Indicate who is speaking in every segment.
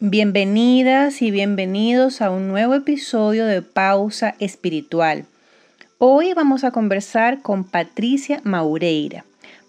Speaker 1: Bienvenidas y bienvenidos a un nuevo episodio de Pausa Espiritual. Hoy vamos a conversar con Patricia Maureira.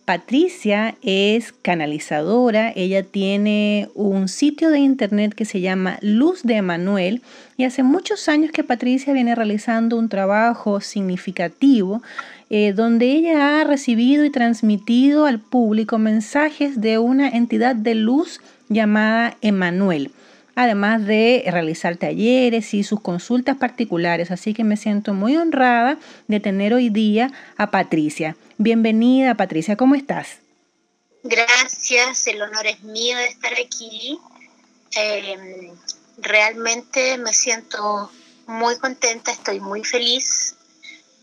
Speaker 1: Patricia es canalizadora, ella tiene un sitio de internet que se llama Luz de Emanuel y hace muchos años que Patricia viene realizando un trabajo significativo eh, donde ella ha recibido y transmitido al público mensajes de una entidad de luz llamada Emanuel además de realizar talleres y sus consultas particulares. Así que me siento muy honrada de tener hoy día a Patricia. Bienvenida, Patricia, ¿cómo estás?
Speaker 2: Gracias, el honor es mío de estar aquí. Em, realmente me siento muy contenta, estoy muy feliz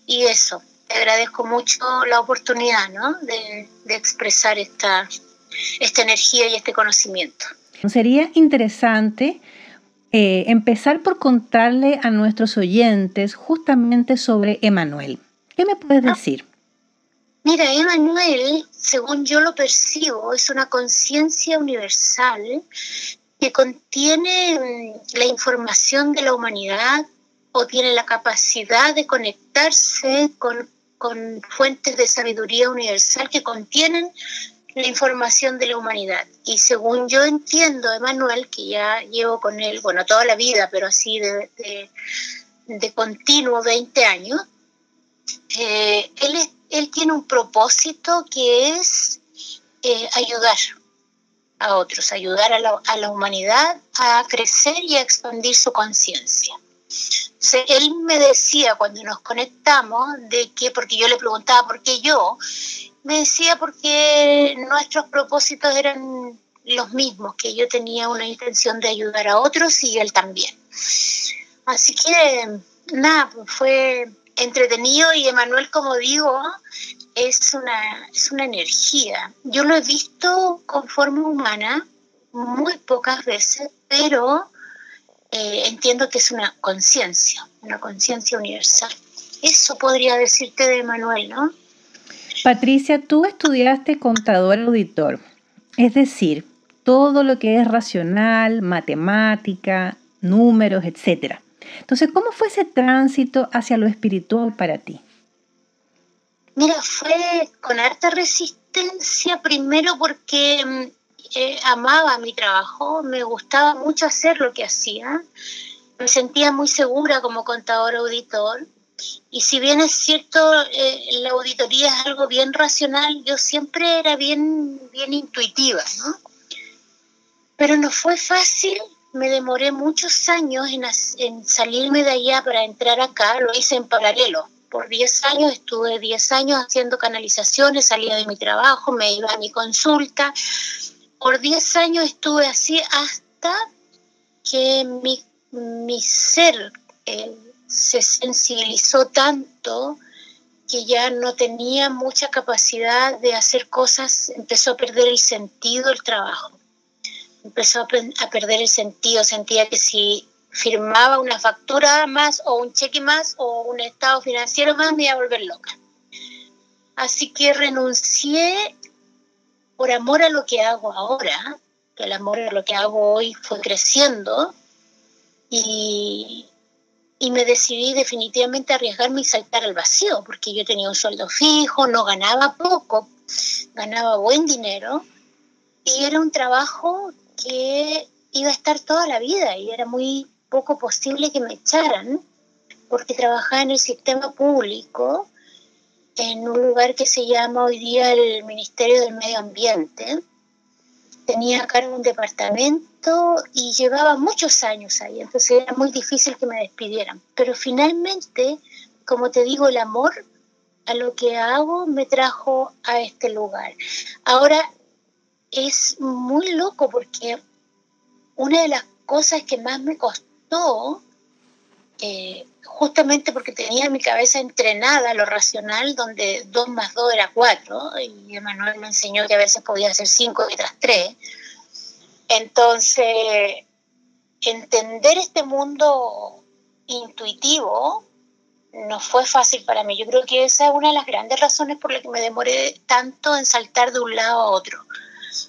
Speaker 2: y eso, te agradezco mucho la oportunidad de, de expresar esta, esta energía y este conocimiento.
Speaker 1: Sería interesante eh, empezar por contarle a nuestros oyentes justamente sobre Emanuel. ¿Qué me puedes ah. decir?
Speaker 2: Mira, Emanuel, según yo lo percibo, es una conciencia universal que contiene mm, la información de la humanidad o tiene la capacidad de conectarse con, con fuentes de sabiduría universal que contienen la información de la humanidad. Y según yo entiendo, Emanuel, que ya llevo con él, bueno, toda la vida, pero así de, de, continuo 20 años, eh, él, él tiene un propósito que es eh, ayudar a otros, ayudar a la, a la, humanidad a crecer y a expandir su conciencia. Él me decía cuando nos conectamos de que, porque yo le preguntaba por qué yo, me decía porque nuestros propósitos eran los mismos, que yo tenía una intención de ayudar a otros y él también. Así que nada, pues fue entretenido y Emanuel, como digo, es una, es una energía. Yo lo he visto con forma humana muy pocas veces, pero eh, entiendo que es una conciencia, una conciencia universal. Eso podría decirte de Emanuel, ¿no?
Speaker 1: Patricia, tú estudiaste contador auditor, es decir, todo lo que es racional, matemática, números, etc. Entonces, ¿cómo fue ese tránsito hacia lo espiritual para ti?
Speaker 2: Mira, fue con harta resistencia, primero porque mm, eh, amaba mi trabajo, me gustaba mucho hacer lo que hacía, me sentía muy segura como contador auditor y si bien es cierto, eh, la auditoría es algo bien racional, yo siempre era bien, bien intuitiva, ¿no? Pero no fue fácil, me demoré muchos años en, en salirme de allá para entrar acá, lo hice en paralelo. Por 10 años estuve 10 años haciendo canalizaciones, salía de mi trabajo, me iba a mi consulta. Por 10 años estuve así hasta que mi, mi ser, el se sensibilizó tanto que ya no tenía mucha capacidad de hacer cosas, empezó a perder el sentido del trabajo, empezó a, perder el sentido, sentía que si firmaba una factura más o un cheque más o un estado financiero más me iba a volver loca. Así que renuncié por amor a lo que hago ahora, que el amor a lo que hago hoy fue creciendo y, y me decidí definitivamente a arriesgarme y saltar al vacío, porque yo tenía un sueldo fijo, no ganaba poco, ganaba buen dinero y era un trabajo que iba a estar toda la vida y era muy poco posible que me echaran porque trabajaba en el sistema público en un lugar que se llama hoy día el Ministerio del Medio Ambiente tenía a cargo un departamento y llevaba muchos años ahí, entonces era muy difícil que me despidieran. Pero finalmente, como te digo, el amor a lo que hago me trajo a este lugar. Ahora es muy loco porque una de las cosas que más me costó eh, justamente porque tenía mi cabeza entrenada a lo racional, donde 2 más 2 era 4, y Emanuel me enseñó que a veces podía hacer 5 y tras 3. Entonces, entender este mundo intuitivo no fue fácil para mí. Yo creo que esa es una de las grandes razones por las que me demoré tanto en saltar de un lado a otro,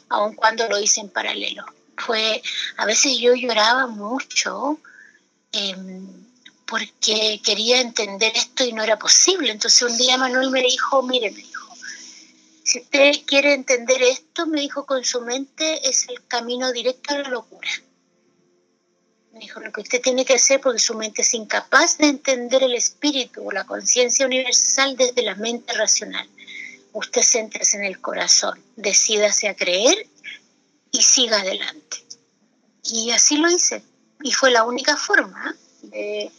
Speaker 2: aun cuando lo hice en paralelo. fue, a veces yo lloraba mucho em, porque quería entender esto y no era posible. Entonces un día Manuel me dijo, mire, me dijo, si usted quiere entender esto, me dijo con su mente, es el camino directo a la locura. Me dijo, lo que usted tiene que hacer porque su mente es incapaz de entender el espíritu o la conciencia universal desde la mente racional. Usted céntrese en el corazón, decídase a creer y siga adelante. Y así lo hice. Y fue la única forma de,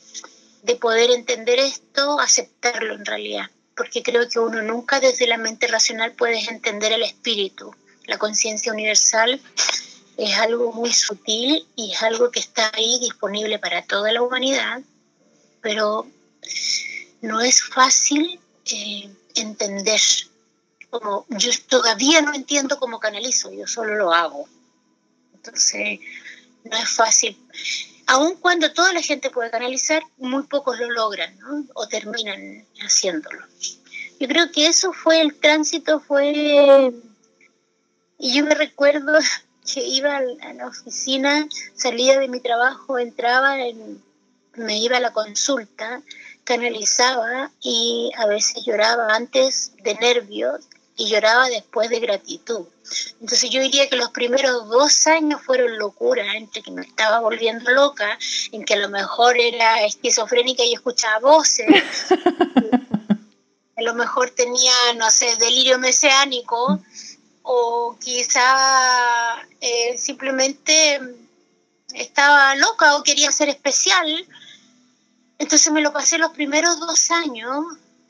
Speaker 2: de poder entender esto, aceptarlo en realidad. Porque creo que uno nunca desde la mente racional puede entender el espíritu. La conciencia universal es algo muy sutil y es algo que está ahí disponible para toda la humanidad, pero no es fácil eh, entender. Como yo todavía no entiendo cómo canalizo, yo solo lo hago. Entonces, no es fácil. Aun cuando toda la gente puede canalizar, muy pocos lo logran ¿no? o terminan haciéndolo. Yo creo que eso fue el tránsito, fue... Y yo me recuerdo que iba a la oficina, salía de mi trabajo, entraba, me iba a la consulta, canalizaba y a veces lloraba antes de nervios y lloraba después de gratitud. Entonces yo diría que los primeros dos años fueron locura, entre que me estaba volviendo loca, en que a lo mejor era esquizofrénica y escuchaba voces, a lo mejor tenía, no sé, delirio mesiánico, o quizá eh, simplemente estaba loca o quería ser especial. Entonces me lo pasé los primeros dos años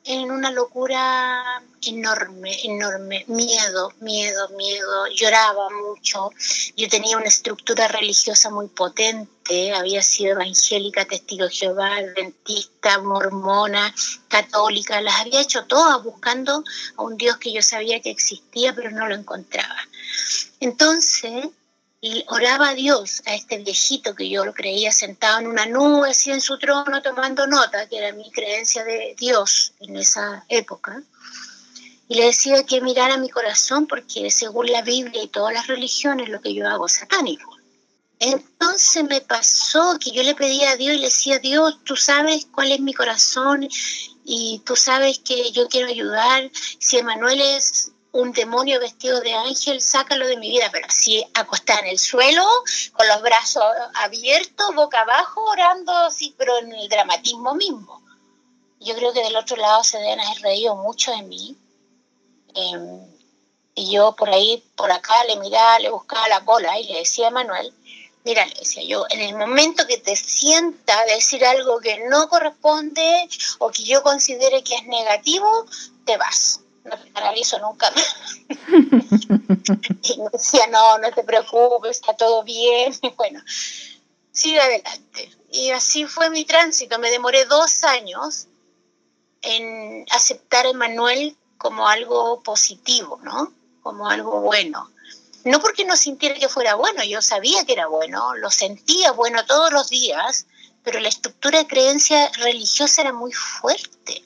Speaker 2: en una locura enorme, enorme, miedo, miedo, miedo, lloraba mucho, yo tenía una estructura religiosa muy potente, había sido evangélica, testigo de Jehová, adventista, mormona, católica, las había hecho todas buscando a un Dios que yo sabía que existía, pero no lo encontraba. Entonces, y oraba a Dios, a este viejito que yo lo creía sentado en una nube, así en su trono, tomando nota, que era mi creencia de Dios en esa época. Y le decía que mirara mi corazón, porque según la Biblia y todas las religiones, lo que yo hago es satánico. Entonces me pasó que yo le pedía a Dios y le decía, Dios, tú sabes cuál es mi corazón y tú sabes que yo quiero ayudar. Si Emanuel es un demonio vestido de ángel, sácalo de mi vida, pero así acostada en el suelo, con los brazos abiertos, boca abajo, orando así, pero en el dramatismo mismo. Yo creo que del otro lado se deben haber reído mucho de mí. Em, y yo por ahí, por acá, le miraba, le buscaba la cola y le decía a Manuel, mira, le decía yo, en el momento que te sienta decir algo que no corresponde o que yo considere que es negativo, te vas no te canalizo nunca y me decía, no, no te preocupes, está todo bien. Y bueno, sigue adelante. Y así fue mi tránsito. Me demoré dos años en aceptar a Emanuel como algo positivo, ¿no? Como algo bueno. No porque no sintiera que fuera bueno, yo sabía que era bueno, lo sentía bueno todos los días, pero la estructura de creencia religiosa era muy fuerte.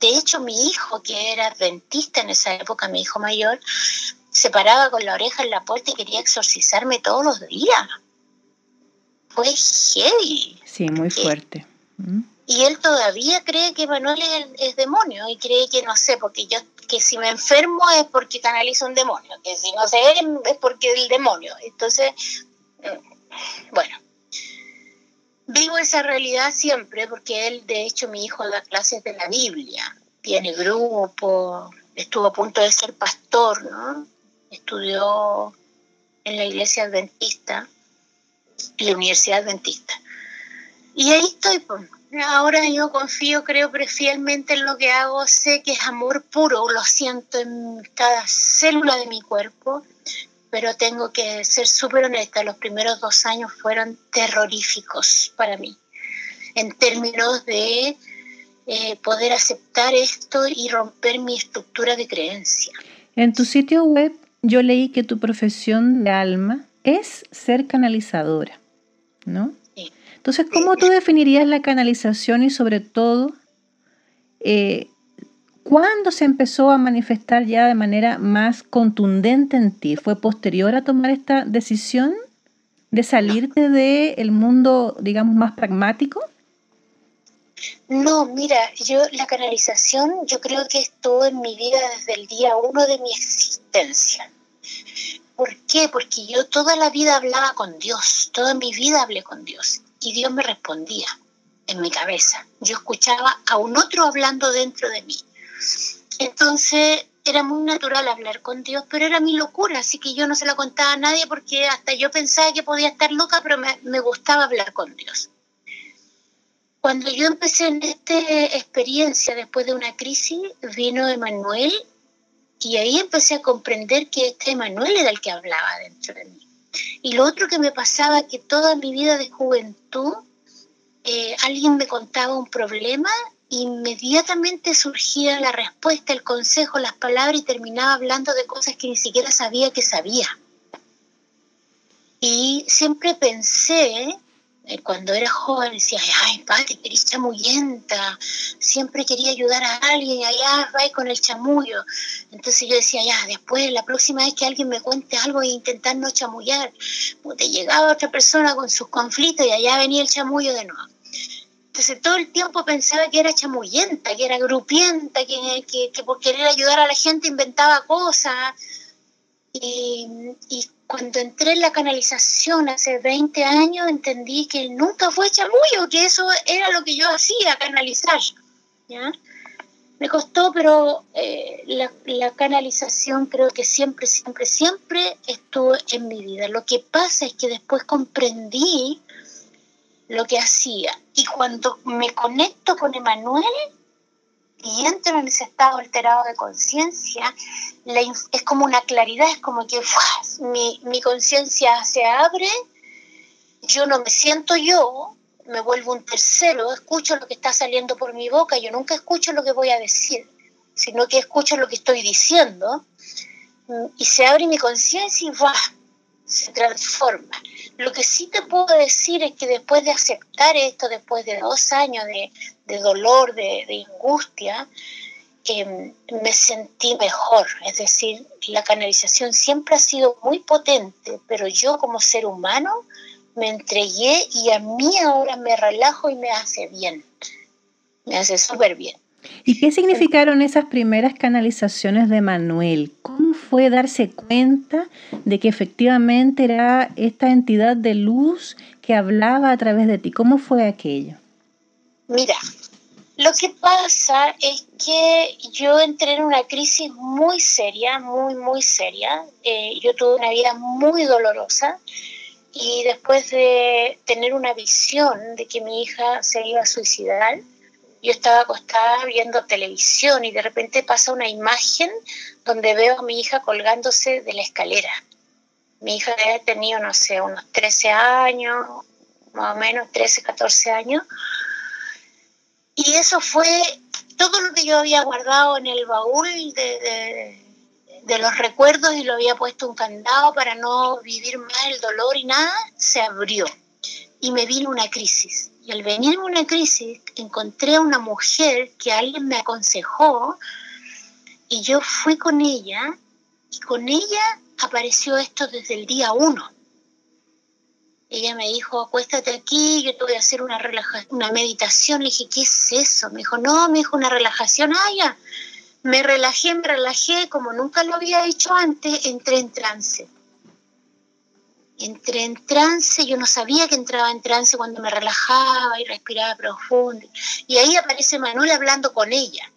Speaker 2: De hecho, mi hijo, que era dentista en esa época, mi hijo mayor, se paraba con la oreja en la puerta y quería exorcizarme todos los días. Fue heavy.
Speaker 1: Sí, muy fuerte.
Speaker 2: ¿Mm? Y él todavía cree que Manuel es, demonio y cree que, no sé, porque yo, que si me enfermo es porque canalizo un demonio, que si no sé es porque el demonio. Entonces, mm, bueno, Vivo esa realidad siempre porque él, de hecho, mi hijo da clases de la Biblia, tiene grupo, estuvo a punto de ser pastor. Estudió en la iglesia adventista, en la universidad adventista. Y ahí estoy, pues. Ahora yo confío, creo fielmente en lo que hago, sé que es amor puro, lo siento en cada célula de mi cuerpo pero tengo que ser súper honesta, los primeros dos años fueron terroríficos para mí, en términos de eh, poder aceptar esto y romper mi estructura de creencia.
Speaker 1: En tu sitio web yo leí que tu profesión de alma es ser canalizadora, ¿no? Sí. Entonces, ¿cómo tú definirías la canalización y sobre todo, eh, ¿Cuándo se empezó a manifestar ya de manera más contundente en ti? ¿Fue posterior a tomar esta decisión de salirte del mundo, digamos, más pragmático?
Speaker 2: No, mira, yo la canalización yo creo que estuvo en mi vida desde el día uno de mi existencia. ¿Por qué? Porque yo toda la vida hablaba con Dios, toda mi vida hablé con Dios y Dios me respondía en mi cabeza. Yo escuchaba a un otro hablando dentro de mí. Entonces era muy natural hablar con Dios, pero era mi locura, así que yo no se la contaba a nadie porque hasta yo pensaba que podía estar loca, pero me, gustaba hablar con Dios. Cuando yo empecé en esta experiencia después de una crisis, vino Emanuel y ahí empecé a comprender que este Emanuel era el que hablaba dentro de mí. Y lo otro que me pasaba, que toda mi vida de juventud, eh, alguien me contaba un problema, inmediatamente surgía la respuesta, el consejo, las palabras y terminaba hablando de cosas que ni siquiera sabía que sabía. Y siempre pensé eh, cuando era joven decía, ay, Pati, eres chamuyenta, siempre quería ayudar a alguien allá va con el chamullo. Entonces yo decía, ya, después, la próxima vez que alguien me cuente algo e intentar no chamullar, te llegaba otra persona con sus conflictos y allá venía el chamullo de nuevo. Entonces todo el tiempo pensaba que era chamuyenta, que era grupienta, que, que, por querer ayudar a la gente inventaba cosas. Y, y cuando entré en la canalización hace 20 años, entendí que nunca fue chamullo, que eso era lo que yo hacía, canalizar. ¿ya? Me costó, pero eh, la, la, canalización creo que siempre, siempre, siempre estuvo en mi vida. Lo que pasa es que después comprendí lo que hacía. Y cuando me conecto con Emanuel, y entro en ese estado alterado de conciencia, es como una claridad, es como que mi, mi conciencia se abre, yo no me siento yo, me vuelvo un tercero, escucho lo que está saliendo por mi boca, yo nunca escucho lo que voy a decir, sino que escucho lo que estoy diciendo, y se abre mi conciencia y va, se transforma. Lo que sí te puedo decir es que después de aceptar esto, después de dos años de, de dolor, de, de angustia, eh, me sentí mejor. Es decir, la canalización siempre ha sido muy potente, pero yo como ser humano me entregué y a mí ahora me relajo y me hace bien. Me hace súper bien.
Speaker 1: ¿Y qué significaron esas primeras canalizaciones de Manuel? ¿Cómo fue darse cuenta de que efectivamente era esta entidad de luz que hablaba a través de ti? ¿Cómo fue aquello?
Speaker 2: Mira, lo que pasa es que yo entré en una crisis muy seria, muy, muy seria. Eh, yo tuve una vida muy dolorosa y después de tener una visión de que mi hija se iba a suicidar, yo estaba acostada viendo televisión y de repente pasa una imagen donde veo a mi hija colgándose de la escalera. Mi hija había tenido, no sé, unos 13 años, más o menos 13, 14 años. Y eso fue todo lo que yo había guardado en el baúl de, de, los recuerdos y lo había puesto un candado para no vivir más el dolor y nada, se abrió. Y me vino una crisis y al venirme una crisis, encontré a una mujer que alguien me aconsejó y yo fui con ella y con ella apareció esto desde el día uno. Ella me dijo, acuéstate aquí, yo te voy a hacer una, una meditación. Le dije, ¿qué es eso? Me dijo, no, me dijo una relajación. Ah, ya. Me relajé, me relajé, como nunca lo había hecho antes, entré en trance entré en trance, yo no sabía que entraba en trance cuando me relajaba y respiraba profundo. Y ahí aparece Manuel hablando con ella.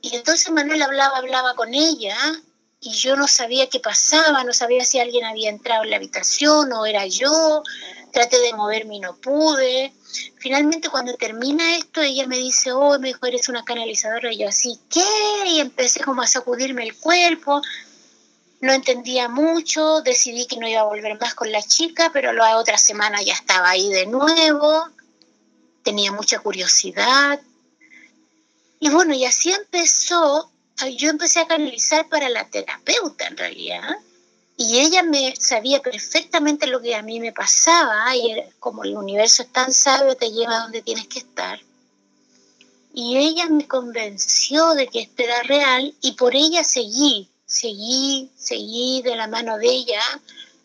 Speaker 2: Y entonces Manuel hablaba, hablaba con ella y yo no sabía qué pasaba, no sabía si alguien había entrado en la habitación o era yo. Traté de moverme y no pude. Finalmente cuando termina esto, ella me dice, oh, mejor eres una canalizadora. Y yo así, ¿qué? Y empecé como a sacudirme el cuerpo no entendía mucho, decidí que no iba a volver más con la chica, pero la otra semana ya estaba ahí de nuevo, tenía mucha curiosidad. Y bueno, y así empezó, yo empecé a canalizar para la terapeuta en realidad, y ella me sabía perfectamente lo que a mí me pasaba, y como el universo es tan sabio, te lleva donde tienes que estar. Y ella me convenció de que esto era real y por ella seguí, seguí, seguí de la mano de ella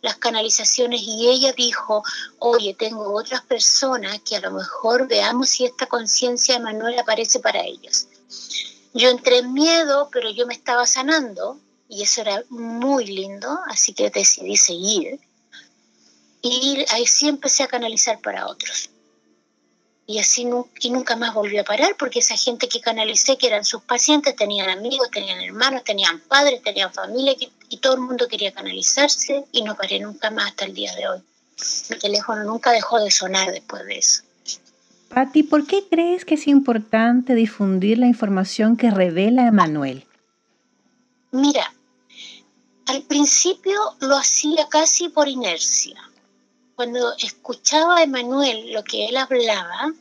Speaker 2: las canalizaciones y ella dijo, oye, tengo otras personas que a lo mejor veamos si esta conciencia de Manuel aparece para ellos. Yo entré en miedo, pero yo me estaba sanando y eso era muy lindo, así que decidí seguir. Y ahí sí empecé a canalizar para otros. Y así y nunca más volví a parar porque esa gente que canalicé, que eran sus pacientes, tenían amigos, tenían hermanos, tenían padres, tenían familia y todo el mundo quería canalizarse y no paré nunca más hasta el día de hoy. Mi teléfono nunca dejó de sonar después de eso.
Speaker 1: Patti, ¿por qué crees que es importante difundir la información que revela Emanuel?
Speaker 2: Mira, al principio lo hacía casi por inercia cuando escuchaba a Emanuel lo que él hablaba,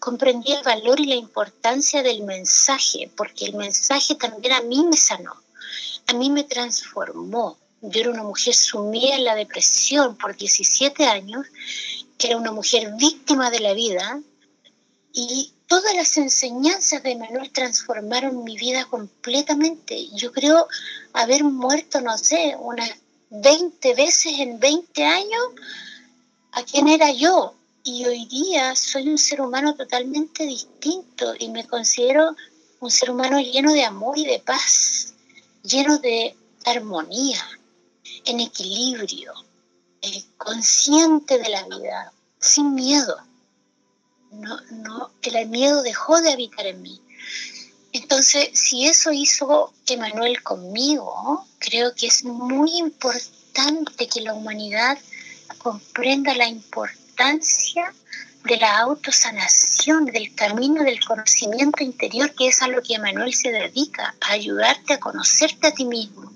Speaker 2: comprendí el valor y la importancia del mensaje, porque el mensaje también a mí me sanó, a mí me transformó. Yo era una mujer sumida en la depresión por 17 años, que era una mujer víctima de la vida, y todas las enseñanzas de Emanuel transformaron mi vida completamente. Yo creo haber muerto, no sé, unas 20 veces en 20 años a quién era yo. Y hoy día soy un ser humano totalmente distinto y me considero un ser humano lleno de amor y de paz, lleno de armonía, en equilibrio, eh, consciente de la vida, sin miedo. No, no, el miedo dejó de habitar en mí. Entonces, si eso hizo Emanuel conmigo, creo que es muy importante que la humanidad comprenda la importancia de la autosanación, del camino del conocimiento interior, que es a lo que Emanuel se dedica, a ayudarte a conocerte a ti mismo.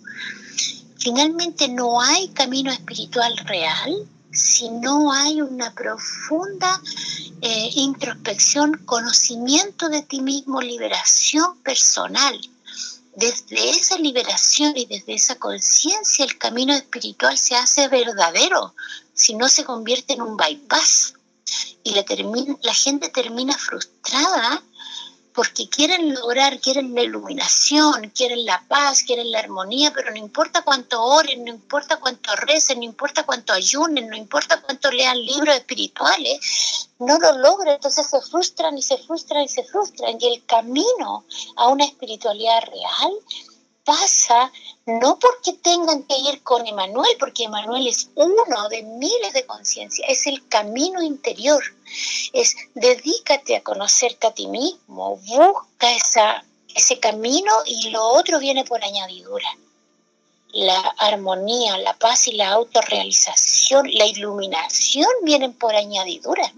Speaker 2: Finalmente no hay camino espiritual real si no hay una profunda eh, introspección, conocimiento de ti mismo, liberación personal desde esa liberación y desde esa conciencia el camino espiritual se hace verdadero, si no se convierte en un bypass. Y la, la gente termina frustrada porque quieren lograr, quieren la iluminación, quieren la paz, quieren la armonía, pero no importa cuánto oren, no importa cuánto recen, no importa cuánto ayunen, no importa cuánto lean libros espirituales, no lo logran, entonces se frustran y se frustran y se frustran. Y el camino a una espiritualidad real pasa no porque tengan que ir con Emanuel, porque Emanuel es uno de miles de conciencia, es el camino interior, es dedícate a conocerte a ti mismo, busca esa, ese camino y lo otro viene por añadidura. La armonía, la paz y la autorrealización, la iluminación vienen por añadidura,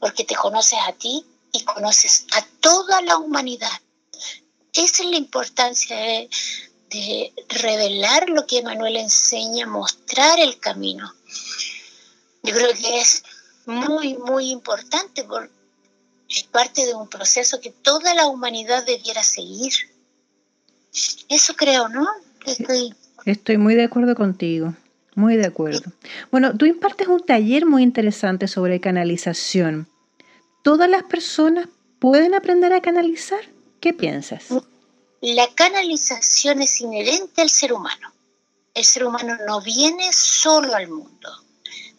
Speaker 2: porque te conoces a ti y conoces a toda la humanidad esa es la importancia de, revelar lo que Manuel enseña, mostrar el camino. Yo creo que es muy, muy importante porque es parte de un proceso que toda la humanidad debiera seguir. Eso creo, ¿no?
Speaker 1: Estoy... Estoy muy de acuerdo contigo, muy de acuerdo. Bueno, tú impartes un taller muy interesante sobre canalización. ¿Todas las personas pueden aprender a canalizar? ¿Qué piensas?
Speaker 2: La canalización es inherente al ser humano. El ser humano no viene solo al mundo.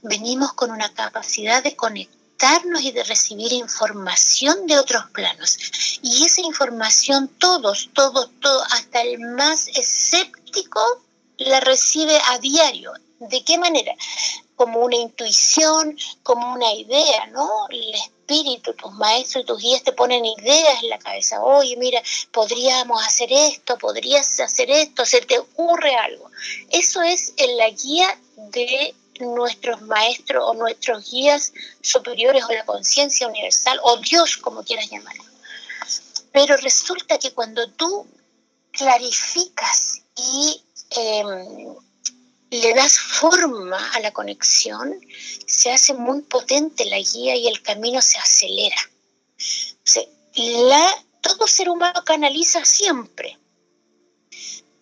Speaker 2: Venimos con una capacidad de conectarnos y de recibir información de otros planos. Y esa información todos, todos, todos, hasta el más escéptico, la recibe a diario. ¿De qué manera? Como una intuición, como una idea, ¿no? Espíritu, tus maestros, tus guías te ponen ideas en la cabeza. Oye, mira, podríamos hacer esto, podrías hacer esto, se te ocurre algo. Eso es en la guía de nuestros maestros o nuestros guías superiores o la conciencia universal o Dios, como quieras llamarlo. Pero resulta que cuando tú clarificas y em, le das forma a la conexión, se hace muy potente la guía y el camino se acelera. todo ser humano canaliza siempre.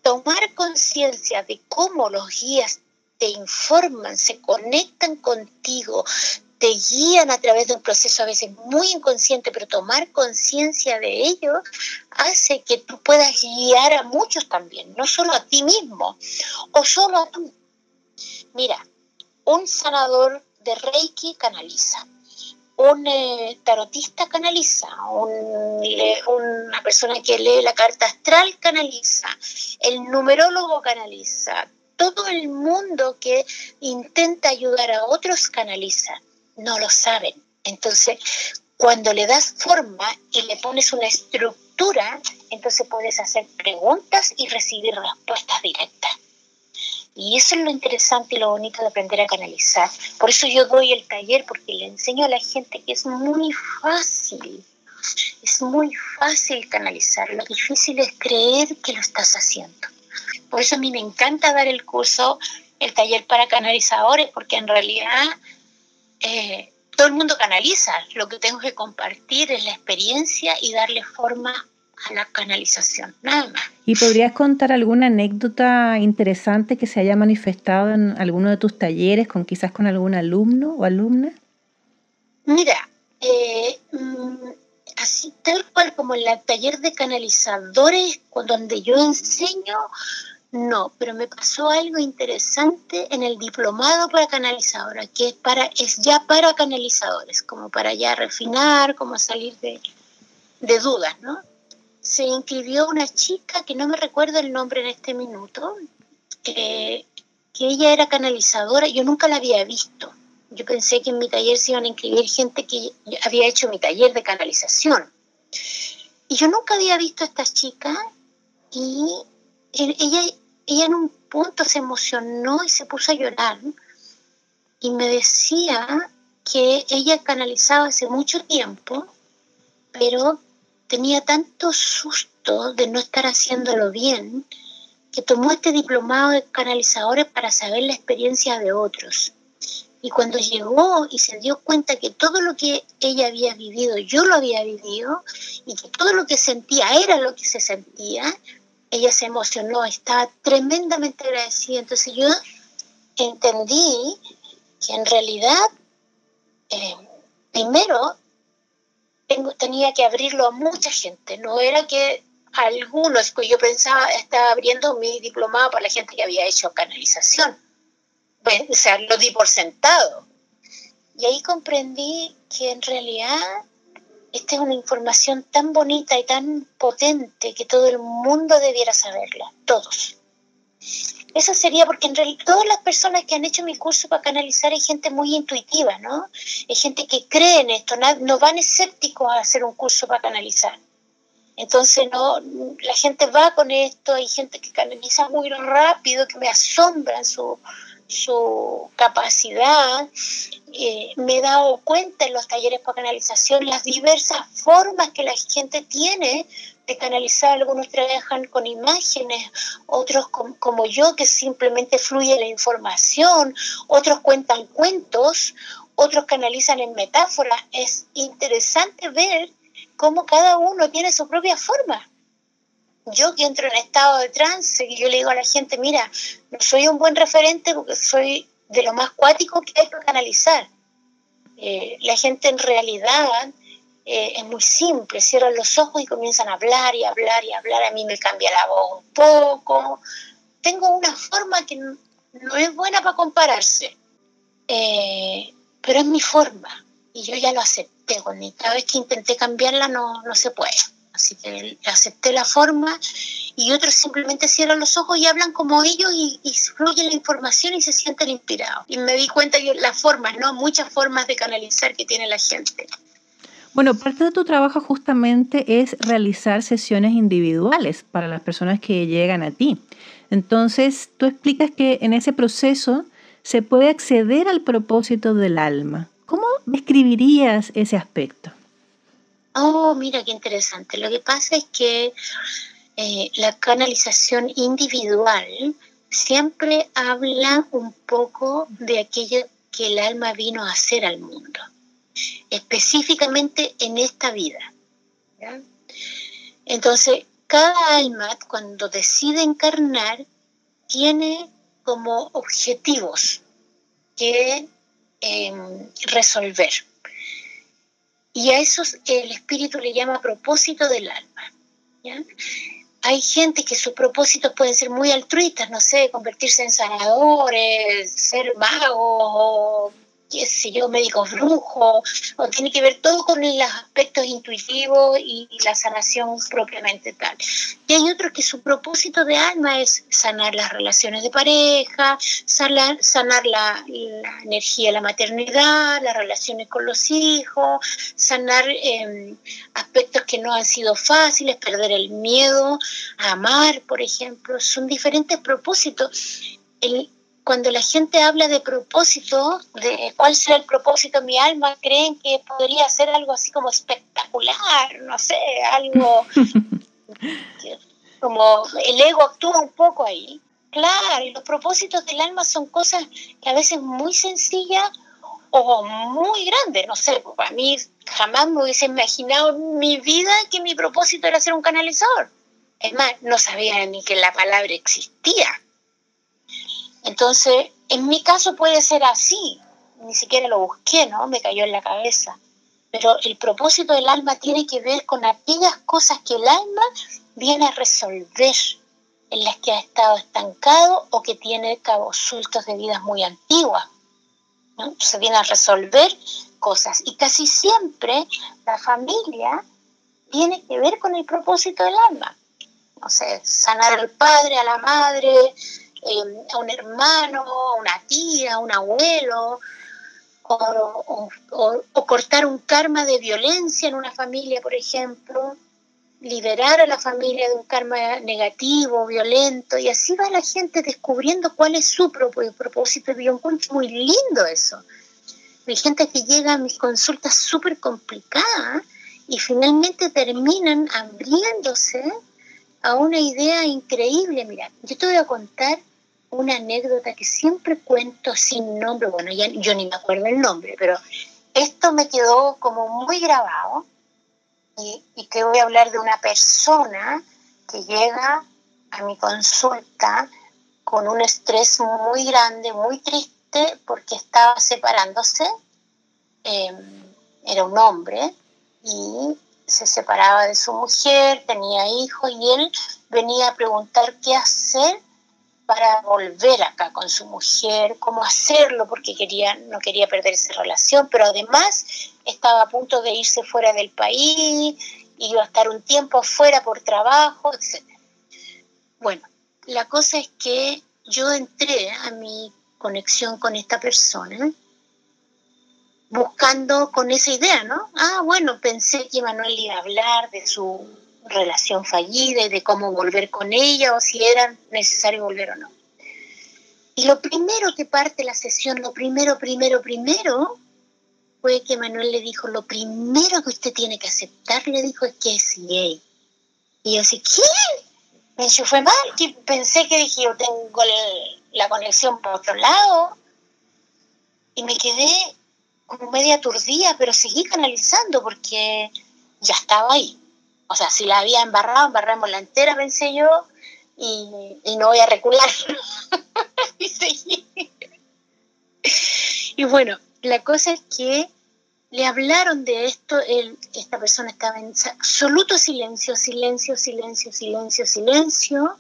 Speaker 2: Tomar conciencia de cómo los guías te informan, se conectan contigo, te guían a través de un proceso a veces muy inconsciente, pero tomar conciencia de ello hace que tú puedas guiar a muchos también, no solo a ti mismo o solo a tú. Mira, un sanador de Reiki canaliza, un eh, tarotista canaliza, una persona que lee la carta astral canaliza, el numerólogo canaliza, todo el mundo que intenta ayudar a otros canaliza no lo saben. Entonces, cuando le das forma y le pones una estructura, entonces puedes hacer preguntas y recibir respuestas directas. Y eso es lo interesante y lo bonito de aprender a canalizar. Por eso yo doy el taller, porque le enseño a la gente que es muy fácil. Es muy fácil canalizar. Lo difícil es creer que lo estás haciendo. Por eso a mí me encanta dar el curso, el taller para canalizadores, porque en realidad eh, todo el mundo canaliza. Lo que tengo que compartir es la experiencia y darle forma a la canalización, nada más.
Speaker 1: ¿Y podrías contar alguna anécdota interesante que se haya manifestado en alguno de tus talleres, con quizás con algún alumno o alumna?
Speaker 2: Mira, eh, mm, así tal cual como en el taller de canalizadores, donde yo enseño, no, pero me pasó algo interesante en el diplomado para canalizadora, que es, para, es ya para canalizadores, como para ya refinar, como salir de, dudas, ¿no? Se inscribió una chica que no me recuerdo el nombre en este minuto, que ella era canalizadora, yo nunca la había visto. Yo pensé que en mi taller se iban a inscribir gente que había hecho mi taller de canalización. Y yo nunca había visto a esta chica y ella, ella en un punto se emocionó y se puso a llorar y me decía que ella canalizaba hace mucho tiempo, pero tenía tanto susto de no estar haciéndolo bien que tomó este diplomado de canalizadores para saber la experiencia de otros. Y cuando llegó y se dio cuenta que todo lo que ella había vivido, yo lo había vivido, y que todo lo que sentía era lo que se sentía, ella se emocionó, estaba tremendamente agradecida. Entonces yo entendí que en realidad, eh, primero, tenía que abrirlo a mucha gente, no era que algunos, pues yo pensaba, estaba abriendo mi diplomado para la gente que había hecho canalización. O sea, lo di por sentado. Y ahí comprendí que en realidad esta es una información tan bonita y tan potente que todo el mundo debiera saberla, todos. Eso sería porque en realidad todas las personas que han hecho mi curso para canalizar hay gente muy intuitiva, ¿no? Hay gente que cree en esto, no, van escépticos a hacer un curso para canalizar. Entonces, no, la gente va con esto, hay gente que canaliza muy rápido, que me asombran su, su capacidad, eh, me he dado cuenta en los talleres para canalización las diversas formas que la gente tiene de canalizar. Algunos trabajan con imágenes, otros como yo que simplemente fluye la información, otros cuentan cuentos, otros canalizan en metáforas. Es interesante ver cómo cada uno tiene su propia forma yo que entro en estado de trance, y yo le digo a la gente, mira, no soy un buen referente porque soy de lo más cuático que hay que canalizar. Eh, la gente en realidad eh, es muy simple, cierran los ojos y comienzan a hablar y hablar y hablar, a mí me cambia la voz un poco. Tengo una forma que no, es buena para compararse, eh, pero es mi forma y yo ya lo acepté. Cada vez que intenté cambiarla no, no se puede. Así que acepté la forma y otros simplemente cierran los ojos y hablan como ellos y, y fluye la información y se sienten inspirados. Y me di cuenta que las formas, ¿no? Muchas formas de canalizar que tiene la gente.
Speaker 1: Bueno, parte de tu trabajo justamente es realizar sesiones individuales para las personas que llegan a ti. Entonces, tú explicas que en ese proceso se puede acceder al propósito del alma. ¿Cómo describirías ese aspecto?
Speaker 2: Oh, mira qué interesante. Lo que pasa es que eh, la canalización individual siempre habla un poco de aquello que el alma vino a hacer al mundo, específicamente en esta vida. Entonces, cada alma cuando decide encarnar tiene como objetivos que em, resolver. Y a eso el espíritu le llama propósito del alma. Hay gente que sus propósitos pueden ser muy altruistas, no sé, convertirse en sanadores, ser magos, qué sé yo, médicos brujos, o tiene que ver todo con los aspectos intuitivos y, la sanación propiamente tal. Y hay otros que su propósito de alma es sanar las relaciones de pareja, sanar, sanar la, energía la maternidad, las relaciones con los hijos, sanar em, aspectos que no han sido fáciles, perder el miedo a amar, por ejemplo. Son diferentes propósitos. El, cuando la gente habla de propósito, de cuál será el propósito de mi alma, creen que podría ser algo así como espectacular, no sé, algo como el ego actúa un poco ahí. Claro, los propósitos del alma son cosas que a veces muy sencillas o muy grandes, no sé, para mí jamás me hubiese imaginado en mi vida que mi propósito era ser un canalizador. Es más, no sabía ni que la palabra existía. Entonces, en mi caso puede ser así, ni siquiera lo busqué, ¿no? Me cayó en la cabeza. Pero el propósito del alma tiene que ver con aquellas cosas que el alma viene a resolver, en las que ha estado estancado o que tiene cabos sueltos de vidas muy antiguas. ¿no? Se viene a resolver cosas. Y casi siempre la familia tiene que ver con el propósito del alma. No sé, sanar al padre, a la madre, Em, a un hermano, a una tía, a un abuelo, o, cortar un karma de violencia en una familia, por ejemplo, liberar a la familia de un karma negativo, violento, y así va la gente descubriendo cuál es su propósito. Y yo encuentro muy lindo eso. Hay gente que llega a mis consultas súper complicadas y finalmente terminan abriéndose a una idea increíble. Mira, yo te voy a contar una anécdota que siempre cuento sin nombre, bueno, ya, yo ni me acuerdo el nombre, pero esto me quedó como muy grabado y, y que voy a hablar de una persona que llega a mi consulta con un estrés muy grande, muy triste, porque estaba separándose, em, era un hombre, y se separaba de su mujer, tenía hijos, y él venía a preguntar qué hacer para volver acá con su mujer, cómo hacerlo, porque quería, no quería perder esa relación, pero además estaba a punto de irse fuera del país, iba a estar un tiempo fuera por trabajo, etc. Bueno, la cosa es que yo entré a mi conexión con esta persona buscando con esa idea, ¿no? Ah, bueno, pensé que Manuel iba a hablar de su relación fallida y de cómo volver con ella o si era necesario volver o no. Y lo primero que parte la sesión, lo primero, primero, primero, fue que Manuel le dijo, lo primero que usted tiene que aceptar, le dijo, es que es gay. Y yo así, ¿qué? Me fue mal, que pensé que dije, yo tengo la conexión por otro lado. Y me quedé como media aturdida, pero seguí canalizando porque ya estaba ahí. O sea, si la había embarrado, embarramos la entera, pensé yo, y, no voy a recular. y bueno, la cosa es que le hablaron de esto, él, esta persona estaba en absoluto silencio, silencio, silencio, silencio, silencio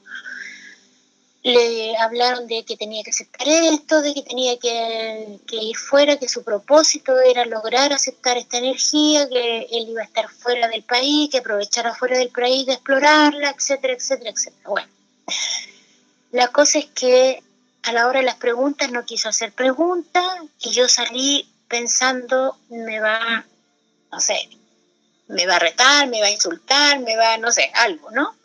Speaker 2: le hablaron de que tenía que aceptar esto, de que tenía que, ir fuera, que su propósito era lograr aceptar esta energía, que él iba a estar fuera del país, que aprovechara fuera del país de explorarla, etcétera, etcétera, etcétera. Bueno, la cosa es que a la hora de las preguntas no quiso hacer preguntas y yo salí pensando, me va, no sé, me va a retar, me va a insultar, me va, no sé, algo, ¿no?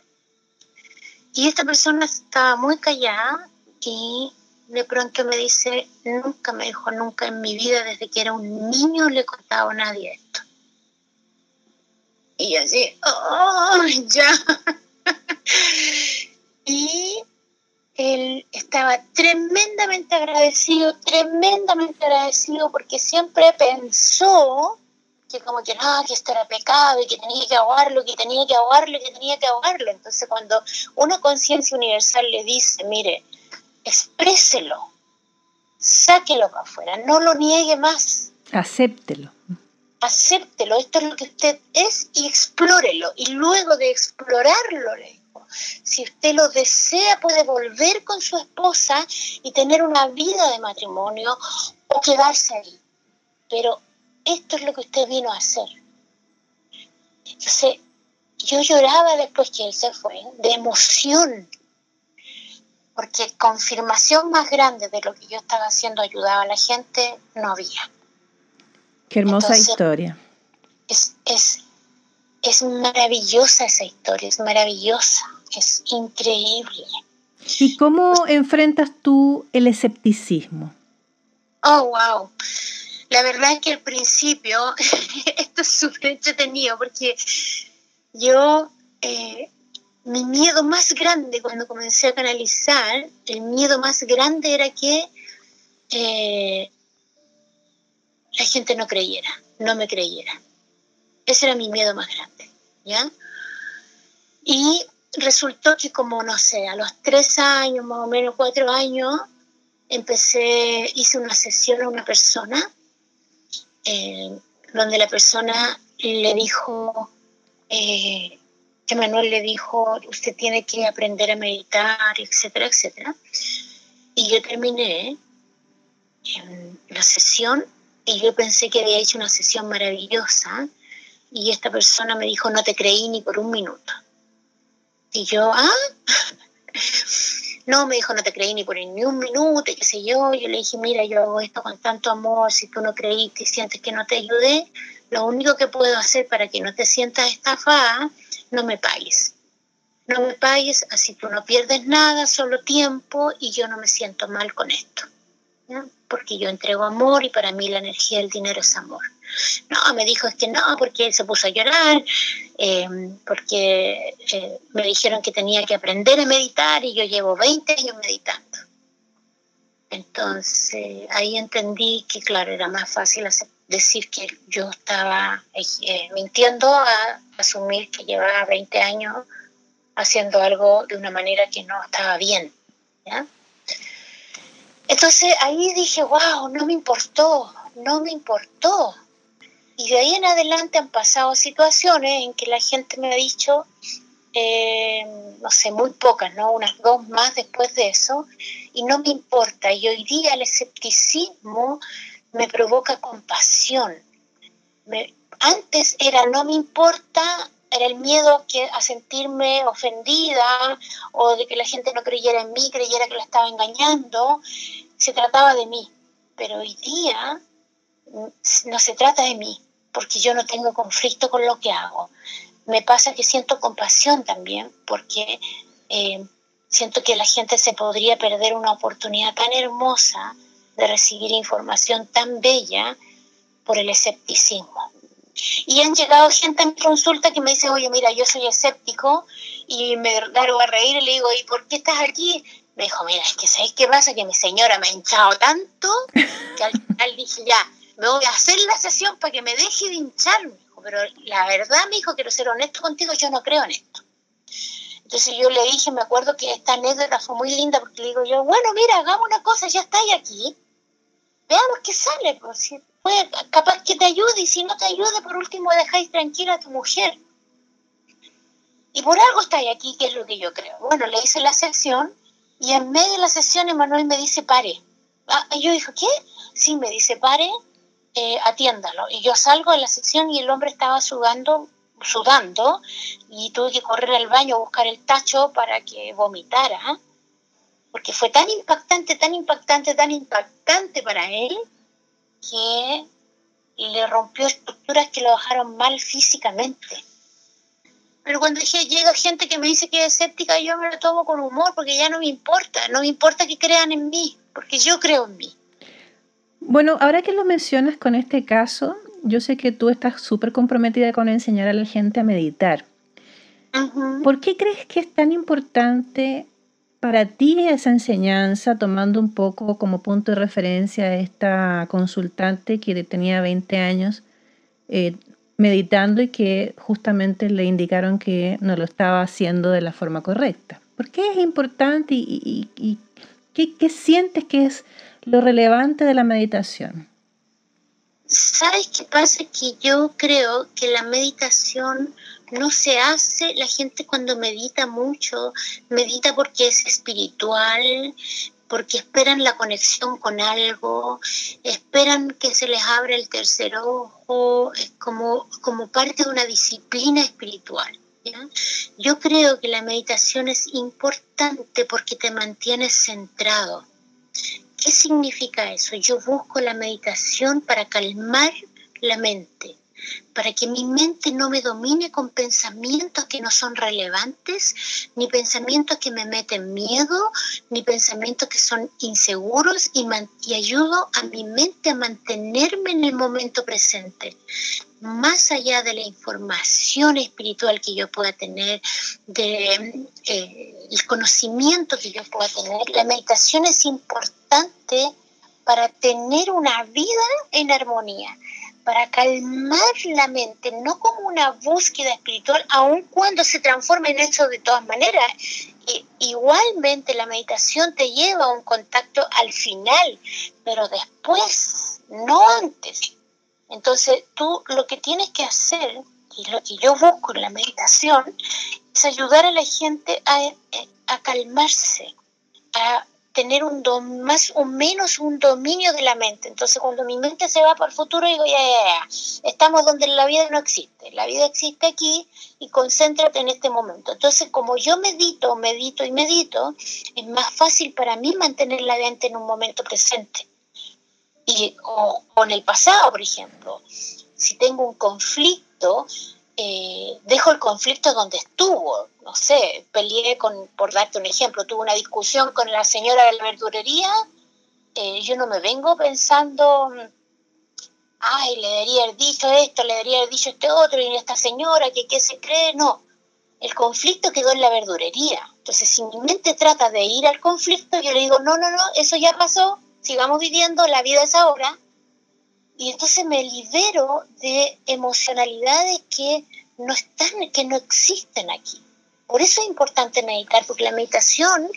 Speaker 2: Y esta persona estaba muy callada y de pronto me dice, nunca me dijo, nunca en mi vida, desde que era un niño, le he contado a nadie esto. Y yo así, oh, ya. y él estaba tremendamente agradecido, tremendamente agradecido porque siempre pensó que como que no, que esto era pecado y que tenía que ahogarlo, que tenía que ahogarlo, que tenía que ahogarlo. Entonces cuando una conciencia universal le dice, mire, expréselo, sáquelo para afuera, no lo niegue más.
Speaker 1: Acéptelo.
Speaker 2: Acéptelo, esto es lo que usted es y explórelo. Y luego de explorarlo, le digo, si usted lo desea, puede volver con su esposa y tener una vida de matrimonio o quedarse ahí. Pero esto es lo que usted vino a hacer. Entonces, yo lloraba después que él se fue, de emoción, porque confirmación más grande de lo que yo estaba haciendo ayudaba a la gente no había.
Speaker 1: Qué hermosa historia.
Speaker 2: Es, es, es maravillosa esa historia, es maravillosa, es increíble.
Speaker 1: ¿Y cómo enfrentas tú el escepticismo?
Speaker 2: Oh, wow. La verdad es que al principio, esto es súper entretenido porque yo eh, mi miedo más grande cuando comencé a canalizar, el miedo más grande era que eh, la gente no creyera, no me creyera. Ese era mi miedo más grande, ¿ya? Y resultó que como, no sé, a los tres años, más o menos cuatro años, empecé, hice una sesión a una persona, eh, donde la persona le dijo, eh, que Manuel le dijo, usted tiene que aprender a meditar, etcétera, etcétera. Y yo terminé la sesión y yo pensé que había hecho una sesión maravillosa y esta persona me dijo, no te creí ni por un minuto. Y yo, ah, no, me dijo, no te creí ni por ni un minuto, qué sé yo. Yo le dije, mira, yo hago esto con tanto amor, si tú no creíste y sientes que no te ayudé, lo único que puedo hacer para que no te sientas estafada no me pagues. No me pagues, así tú no pierdes nada, solo tiempo y yo no me siento mal con esto. Porque yo entrego amor y para mí la energía del dinero es amor. No, me dijo es que no, porque él se puso a llorar, eh, porque eh, me dijeron que tenía que aprender a meditar y yo llevo 20 años meditando. Entonces ahí entendí que, claro, era más fácil decir que yo estaba eh, mintiendo a asumir que llevaba 20 años haciendo algo de una manera que no estaba bien. Entonces ahí dije, wow, no me importó, no me importó. Y de ahí en adelante han pasado situaciones en que la gente me ha dicho, eh, no sé, muy pocas, ¿no? Unas dos más después de eso, y no me importa. Y hoy día el escepticismo me provoca compasión. antes era no me importa, era el miedo a sentirme ofendida o de que la gente no creyera en mí, creyera que la estaba engañando. Se trataba de mí. Pero hoy día mm, no se trata de mí, porque yo no tengo conflicto con lo que hago. Me pasa que siento compasión también, porque eh, siento que la gente se podría perder una oportunidad tan hermosa de recibir información tan bella por el escepticismo. Y han llegado gente a mi consulta que me dice, oye, mira, yo soy escéptico y me largo a reír y le digo, ¿y por qué estás aquí? Me dijo, mira, es que ¿sabes qué pasa? Que mi señora me ha hinchado tanto que al final dije, ya, me voy a hacer la sesión para que me deje de hincharme. Pero la verdad, me dijo, quiero ser honesto contigo, yo no creo en esto. Entonces yo le dije, me acuerdo que esta anécdota fue muy linda porque le digo yo, bueno, mira, hagamos una cosa, ya estáis aquí, veamos qué sale, pues, si capaz que te ayude y si no te ayude, por último dejáis tranquila a tu mujer. Y por algo estáis aquí, que es lo que yo creo. Bueno, le hice la sesión y en medio de la sesión Emanuel me dice, pare. Ah, y yo dije, ¿qué? Sí, me dice, pare, eh, atiéndalo. Y yo salgo de la sesión y el hombre estaba sudando sudando y tuve que correr al baño a buscar el tacho para que vomitara, porque fue tan impactante, tan impactante, tan impactante para él que le rompió estructuras que lo dejaron mal físicamente. Pero cuando dije, llega gente que me dice que es escéptica, yo me lo tomo con humor porque ya no me importa, no me importa que crean en mí, porque yo creo en mí.
Speaker 1: Bueno, ahora que lo mencionas con este caso, yo sé que tú estás súper comprometida con enseñar a la gente a meditar. ¿Por qué crees que es tan importante para ti esa enseñanza, tomando un poco como punto de referencia a esta consultante que tenía 20 años eh, meditando y que justamente le indicaron que no lo estaba haciendo de la forma correcta? ¿Por qué es importante y, qué sientes que es lo relevante de la meditación?
Speaker 2: ¿Sabes qué pasa? Que yo creo que la meditación no se hace, la gente cuando medita mucho, medita porque es espiritual, porque esperan la conexión con algo, esperan que se les abra el tercer ojo, es como, como parte de una disciplina espiritual. Yo creo que la meditación es importante porque te mantiene centrado. ¿Qué significa eso? Yo busco la meditación para calmar la mente, para que mi mente no me domine con pensamientos que no son relevantes, ni pensamientos que me meten miedo, ni pensamientos que son inseguros y, y ayudo a mi mente a mantenerme en el momento presente más allá de la información espiritual que yo pueda tener, del de, eh, conocimiento que yo pueda tener, la meditación es importante para tener una vida en armonía para calmar la mente, no como una búsqueda espiritual, aun cuando se transforma en eso de todas maneras. Igualmente la meditación te lleva a un contacto al final, pero después, no antes. Entonces tú lo que tienes que hacer, y lo que yo busco en la meditación, es ayudar a la gente a, a calmarse, a tener un más o menos un dominio de la mente. Entonces, cuando mi mente se va para el futuro, digo, ya, ya, ya, estamos donde la vida no existe. La vida existe aquí y concéntrate en este momento. Entonces, como yo medito, medito y medito, es más fácil para mí mantener la mente en un momento presente. Y, o, o en el pasado, por ejemplo. Si tengo un conflicto, eh, dejo el conflicto donde estuvo. No sé, peleé con, por darte un ejemplo, tuve una discusión con la señora de la verdurería. Eh, yo no me vengo pensando, ay, le debería haber dicho esto, le debería haber dicho este otro, y esta señora, que qué se cree. No, el conflicto quedó en la verdurería. Entonces, si mi mente trata de ir al conflicto, yo le digo, no, no, no, eso ya pasó, sigamos viviendo, la vida es ahora, y entonces me libero de emocionalidades que no están, que no existen aquí. Por eso es importante meditar, porque la meditación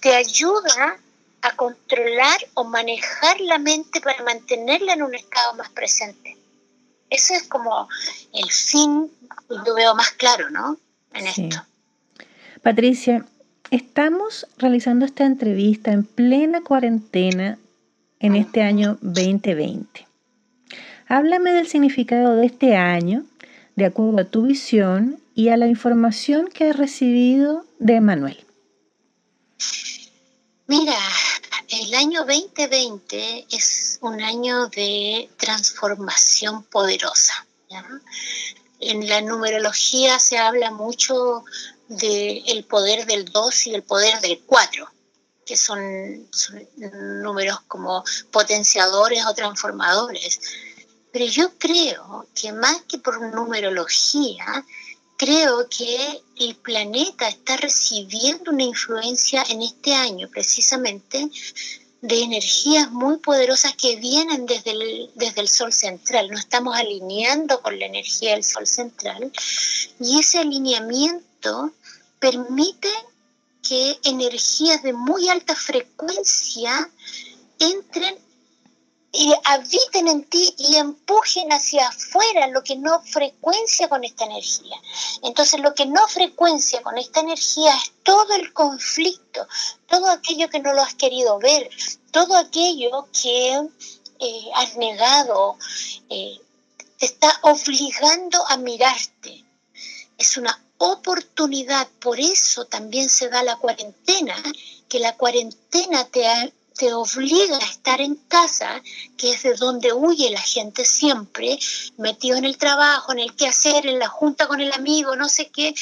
Speaker 2: te ayuda a controlar o manejar la mente para mantenerla en un estado más presente. Ese es como el fin, lo veo más claro, ¿no? En esto.
Speaker 1: Patricia, estamos realizando esta entrevista en plena cuarentena en este año 2020. Háblame del significado de este año, de acuerdo a tu visión y a la información que has recibido de Manuel.
Speaker 2: Mira, el año 2020 es un año de transformación poderosa. En la numerología se habla mucho del poder del 2 y el poder del 4, que son números como potenciadores o transformadores. Pero yo creo que más que por numerología, creo que el planeta está recibiendo una influencia en este año precisamente de energías muy poderosas que vienen desde el, desde el Sol central. Nos estamos alineando con la energía del Sol central y ese alineamiento permite que energías de muy alta frecuencia entren y habiten en ti y empujen hacia afuera lo que no frecuencia con esta energía. Entonces lo que no frecuencia con esta energía es todo el conflicto, todo aquello que no lo has querido ver, todo aquello que eh, has negado, eh, te está obligando a mirarte. Es una oportunidad, por eso también se da la cuarentena, que la cuarentena te ha te obliga a estar en casa, que es de donde huye la gente siempre, metido en el trabajo, en el quehacer, en la junta con el amigo, no sé qué,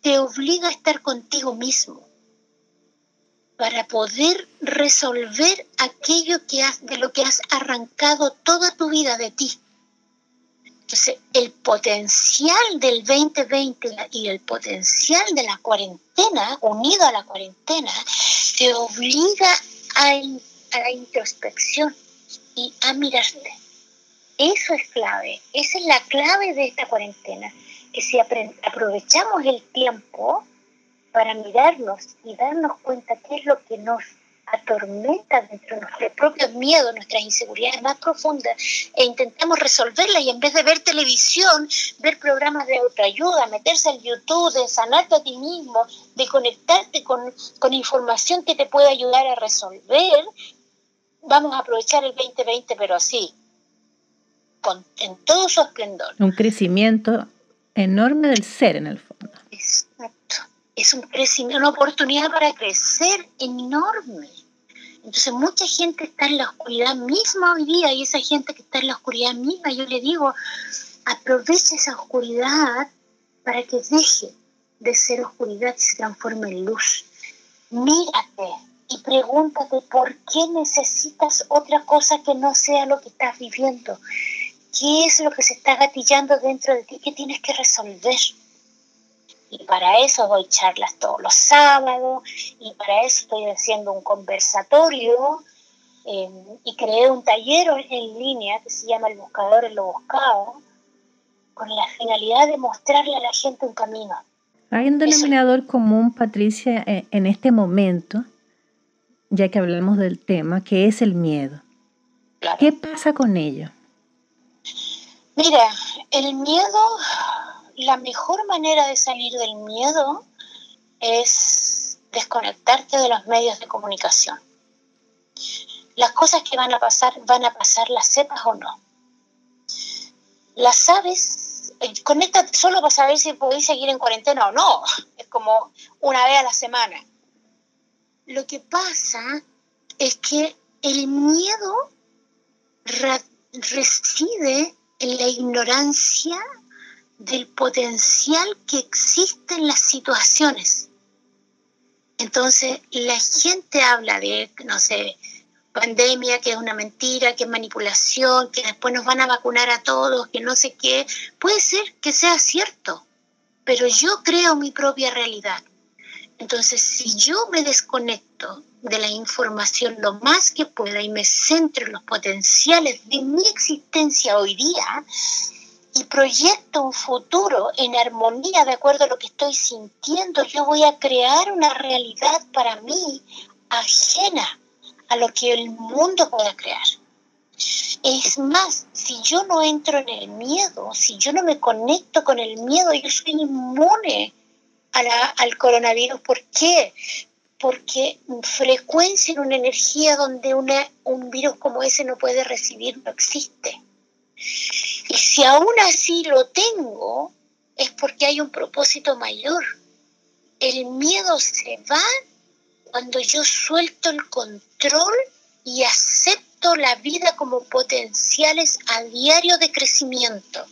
Speaker 2: te obliga a estar contigo mismo para poder resolver aquello que has, de lo que has arrancado toda tu vida de ti. Entonces, el potencial del 2020 y el potencial de la cuarentena, unido a la cuarentena, te obliga a, la introspección y a mirarte. Eso es clave, esa es la clave de esta cuarentena, que si aprovechamos el tiempo para mirarnos y darnos cuenta qué es lo que nos atormenta dentro de nuestros propios miedos, nuestras inseguridades más profundas, e intentamos resolverlas y en vez de ver televisión, ver programas de autoayuda, meterse en YouTube, de sanarte a ti mismo, de conectarte con, con información que te pueda ayudar a resolver, vamos a aprovechar el 2020, pero así, con, en todo su esplendor.
Speaker 1: Un crecimiento enorme del ser en el fondo.
Speaker 2: Exacto. Es un crecimiento, una oportunidad para crecer enorme. Entonces mucha gente está en la oscuridad misma hoy día y esa gente que está en la oscuridad misma, yo le digo, aprovecha esa oscuridad para que deje de ser oscuridad y se transforme en luz. Mírate y pregúntate por qué necesitas otra cosa que no sea lo que estás viviendo. ¿Qué es lo que se está gatillando dentro de ti que tienes que resolver? Y para eso doy charlas todos los sábados y para eso estoy haciendo un conversatorio eh, y creé un taller en línea que se llama El Buscador en lo Buscado con la finalidad de mostrarle a la gente un camino.
Speaker 1: Hay un denominador común, Patricia, eh, en este momento, ya que hablamos del tema, que es el miedo. ¿Qué pasa con ello?
Speaker 2: Mira, el miedo, la mejor manera de salir del miedo es desconectarte de los medios de comunicación. Las cosas que van a pasar, van a pasar, las sepas o no. Las sabes, eh, conéctate solo para saber si podéis seguir en cuarentena o no. Es como una vez a la semana. Lo que pasa es que el miedo reside en la ignorancia del potencial que existe en las situaciones. Entonces, la gente habla de, no sé, pandemia, que es una mentira, que es manipulación, que después nos van a vacunar a todos, que no sé qué. Puede ser que sea cierto, pero yo creo mi propia realidad. Entonces, si yo me desconecto de la información lo más que pueda y me centro en los potenciales de mi existencia hoy día y proyecto un futuro en armonía de acuerdo a lo que estoy sintiendo, yo voy a crear una realidad para mí ajena a lo que el mundo pueda crear. Es más, si yo no entro en el miedo, si yo no me conecto con el miedo, yo soy inmune al coronavirus. ¿Por qué? porque frecuencia en una energía donde un virus como ese no puede recibir no existe. Y si aún así lo tengo, es porque hay un propósito mayor. El miedo se va cuando yo suelto el control y acepto la vida como potenciales a diario de crecimiento,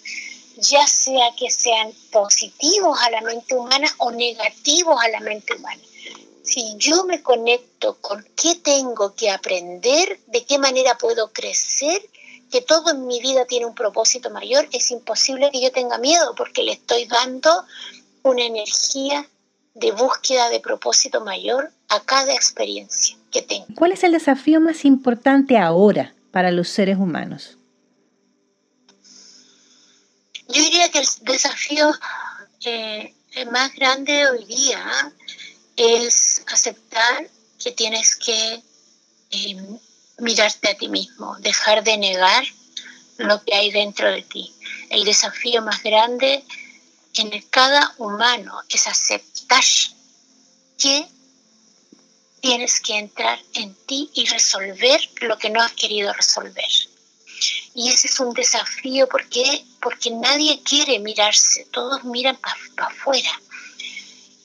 Speaker 2: ya sea que sean positivos a la mente humana o negativos a la mente humana si yo me conecto con qué tengo que aprender, de qué manera puedo crecer, que todo en mi vida tiene un propósito mayor, es imposible que yo tenga miedo porque le estoy dando una energía de búsqueda de propósito mayor a cada experiencia que tengo.
Speaker 1: ¿Cuál es el desafío más importante ahora para los seres humanos?
Speaker 2: Yo diría que el desafío eh, más grande hoy día es aceptar que tienes que em, mirarte a ti mismo, dejar de negar lo que hay dentro de ti. El desafío más grande en cada humano es aceptar que tienes que entrar en ti y resolver lo que no has querido resolver. Y ese es un desafío porque, porque nadie quiere mirarse, todos miran para afuera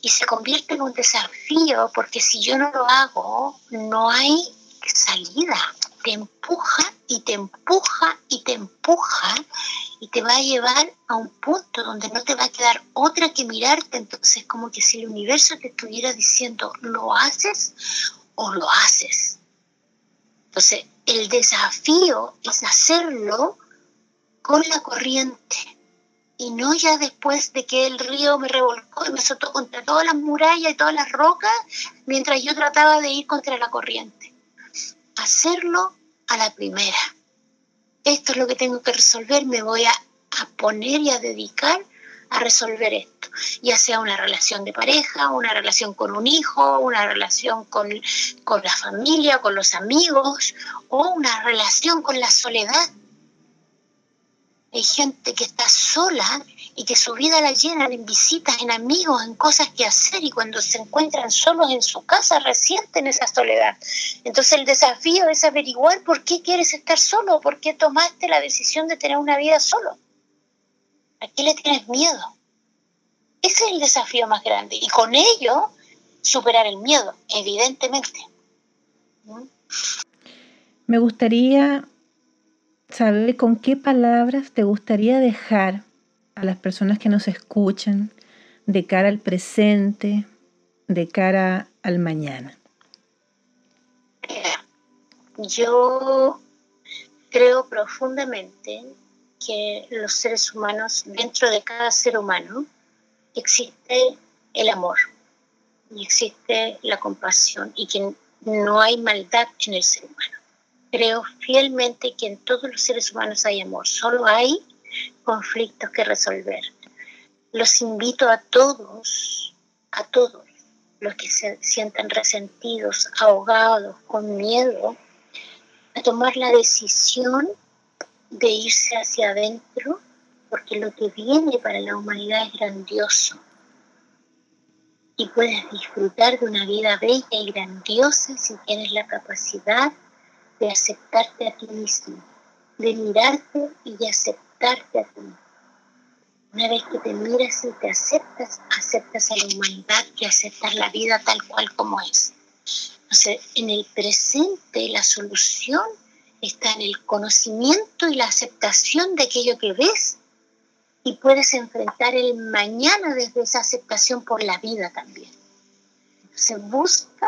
Speaker 2: y se convierte en un desafío porque si yo no lo hago, no hay salida. Te empuja y te empuja y te empuja y te va a llevar a un punto donde no te va a quedar otra que mirarte. Entonces, como que si el universo te estuviera diciendo, ¿lo haces o lo haces? Entonces, el desafío es hacerlo con la corriente y no ya después de que el río me revolcó y me azotó contra todas las murallas y todas las rocas, mientras yo trataba de ir contra la corriente. Hacerlo a la primera. Esto es lo que tengo que resolver, me voy a, poner y a dedicar a resolver esto, ya sea una relación de pareja, una relación con un hijo, una relación con, con la familia, con los amigos o una relación con la soledad. Hay gente que está sola y que su vida la llenan en visitas, en amigos, en cosas que hacer y cuando se encuentran solos en su casa resienten esa soledad. Entonces el desafío es averiguar por qué quieres estar solo, por qué tomaste la decisión de tener una vida solo. ¿A qué le tienes miedo? Ese es el desafío más grande. Y con ello, superar el miedo, evidentemente.
Speaker 1: Me gustaría saber con qué palabras te gustaría dejar a las personas que nos escuchan de cara al presente, de cara al mañana.
Speaker 2: Yo creo profundamente que los seres humanos, dentro de cada ser humano, existe el amor y existe la compasión y que no hay maldad en el ser humano. Creo fielmente que en todos los seres humanos hay amor, solo hay conflictos que resolver. Los invito a todos, a todos los que se sientan resentidos, ahogados, con miedo, a tomar la decisión de irse hacia adentro, porque lo que viene para la humanidad es grandioso. Y puedes disfrutar de una vida bella y grandiosa si tienes la capacidad de aceptarte a ti mismo, de mirarte y de aceptarte a ti. Una vez que te miras y te aceptas, aceptas a la humanidad y aceptas la vida tal cual como es. Entonces, en el presente la solución está en el conocimiento y la aceptación de aquello que ves y puedes enfrentar el mañana desde esa aceptación por la vida también. Se busca,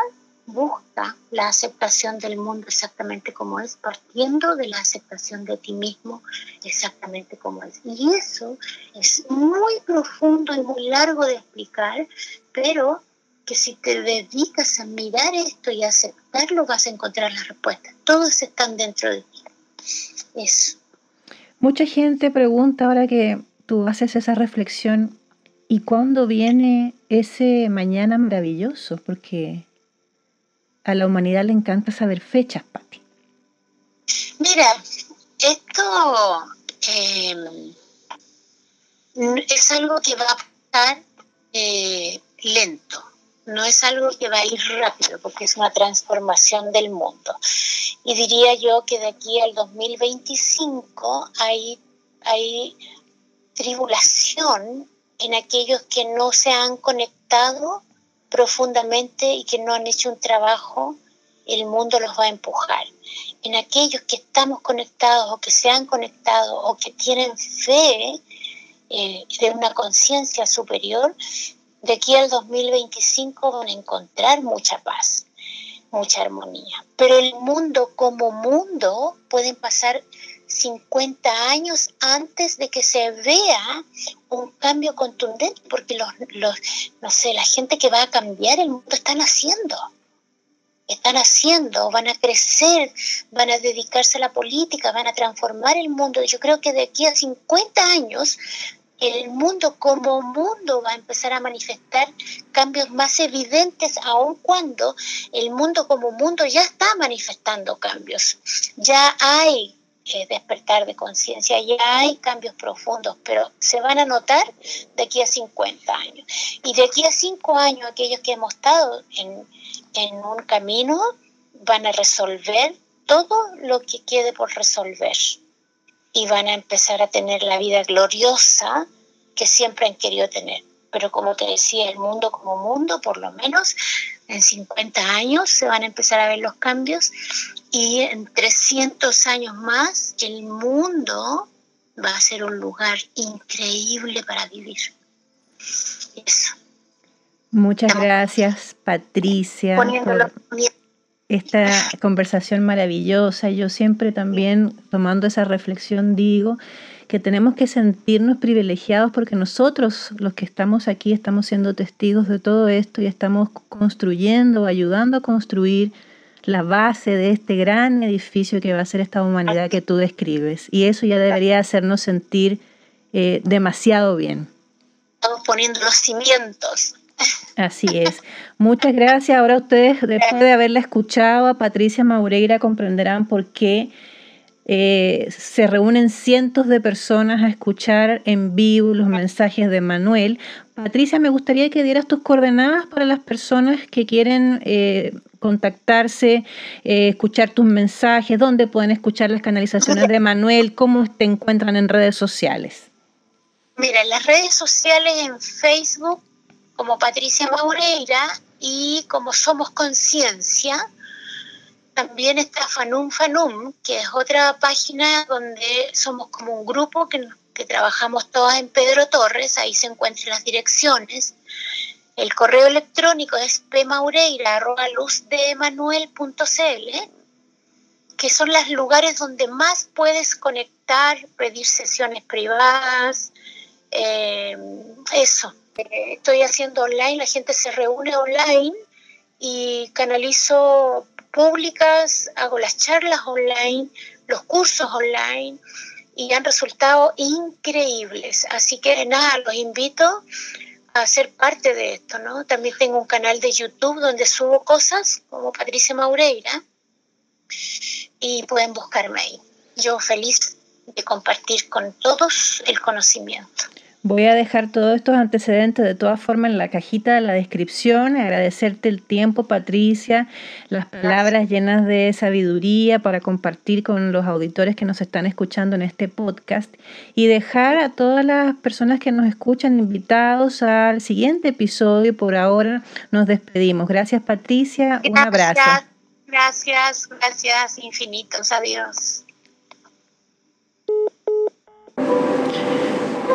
Speaker 2: busca la aceptación del mundo exactamente como es, partiendo de la aceptación de ti mismo exactamente como es. Y eso es muy profundo y muy largo de explicar, pero que si te dedicas a mirar esto y a aceptarlo, vas a encontrar las respuestas. Todos están dentro de ti. Eso.
Speaker 1: Mucha gente pregunta ahora que tú haces esa reflexión, ¿y cuándo viene ese mañana maravilloso? Porque a la humanidad le encanta saber fechas, Pati.
Speaker 2: Mira, esto eh, es algo que va a pasar eh, lento no es algo que va a ir rápido porque es una transformación del mundo. Y diría yo que de aquí al 2025 hay, hay tribulación en aquellos que no se han conectado profundamente y que no han hecho un trabajo, el mundo los va a empujar. En aquellos que estamos conectados o que se han conectado o que tienen fe eh, de una conciencia superior, de aquí al 2025 van a encontrar mucha paz, mucha armonía. Pero el mundo como mundo pueden pasar 50 años antes de que se vea un cambio contundente, porque los, los, no sé, la gente que va a cambiar el mundo están haciendo. Están haciendo, van a crecer, van a dedicarse a la política, van a transformar el mundo. Yo creo que de aquí a 50 años el mundo como mundo va a empezar a manifestar cambios más evidentes, aun cuando el mundo como mundo ya está manifestando cambios. Ya hay eh, despertar de conciencia, ya hay cambios profundos, pero se van a notar de aquí a 50 años. Y de aquí a 5 años, aquellos que hemos estado en, en un camino van a resolver todo lo que quede por resolver y van a empezar a tener la vida gloriosa que siempre han querido tener. Pero como te decía, el mundo como mundo, por lo menos en 50 años se van a empezar a ver los cambios y en 300 años más el mundo va a ser un lugar increíble para vivir. Eso.
Speaker 1: Muchas gracias, Patricia, por esta conversación maravillosa. Yo siempre también, tomando esa reflexión, digo que tenemos que sentirnos privilegiados porque nosotros, los que estamos aquí, estamos siendo testigos de todo esto y estamos construyendo, ayudando a construir la base de este gran edificio que va a ser esta humanidad que tú describes. Y eso ya debería hacernos sentir eh, demasiado bien.
Speaker 2: poniendo los cimientos.
Speaker 1: Así es. Muchas gracias. Ahora ustedes, después de haberla escuchado a Patricia Maureira, comprenderán por qué eh, se reúnen cientos de personas a escuchar en vivo los mensajes de Manuel. Patricia, me gustaría que dieras tus coordenadas para las personas que quieren eh, contactarse, eh, escuchar tus mensajes, dónde pueden escuchar las canalizaciones de Manuel, cómo te encuentran en redes sociales.
Speaker 2: Mira, en las redes sociales en Facebook como Patricia Maureira y como Somos Conciencia, también está Fanum Fanum, que es otra página donde somos como un grupo que, que trabajamos todas en Pedro Torres, ahí se encuentran las direcciones. El correo electrónico es pmaureira.luzdemanuel.cl, que son los lugares donde más puedes conectar, pedir sesiones privadas, eh, eso. Eh, estoy haciendo online, la gente se reúne online y canalizo públicas, hago las charlas online, los cursos online y han resultado increíbles. Así que nada, los invito a ser parte de esto, ¿no? También tengo un canal de YouTube donde subo cosas como Patricia Maureira y pueden buscarme ahí. Yo feliz de compartir con todos el conocimiento.
Speaker 1: Voy a dejar todos estos antecedentes de todas formas en la cajita de la descripción. Agradecerte el tiempo, Patricia, las palabras llenas de sabiduría para compartir con los auditores que nos están escuchando en este podcast y dejar a todas las personas que nos escuchan invitados al siguiente episodio. Por ahora nos despedimos. Gracias, Patricia. Un abrazo.
Speaker 2: Gracias, gracias infinitos. Adiós.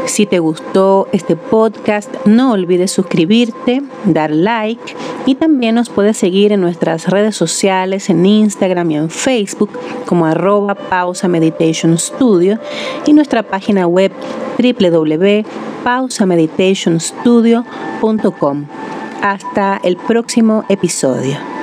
Speaker 1: Si te gustó este podcast, no olvides suscribirte, dar like y también nos puedes seguir en nuestras redes sociales, en Instagram y en Facebook como arroba pausa meditation studio y nuestra página web www.pausameditationstudio.com. Hasta el próximo episodio.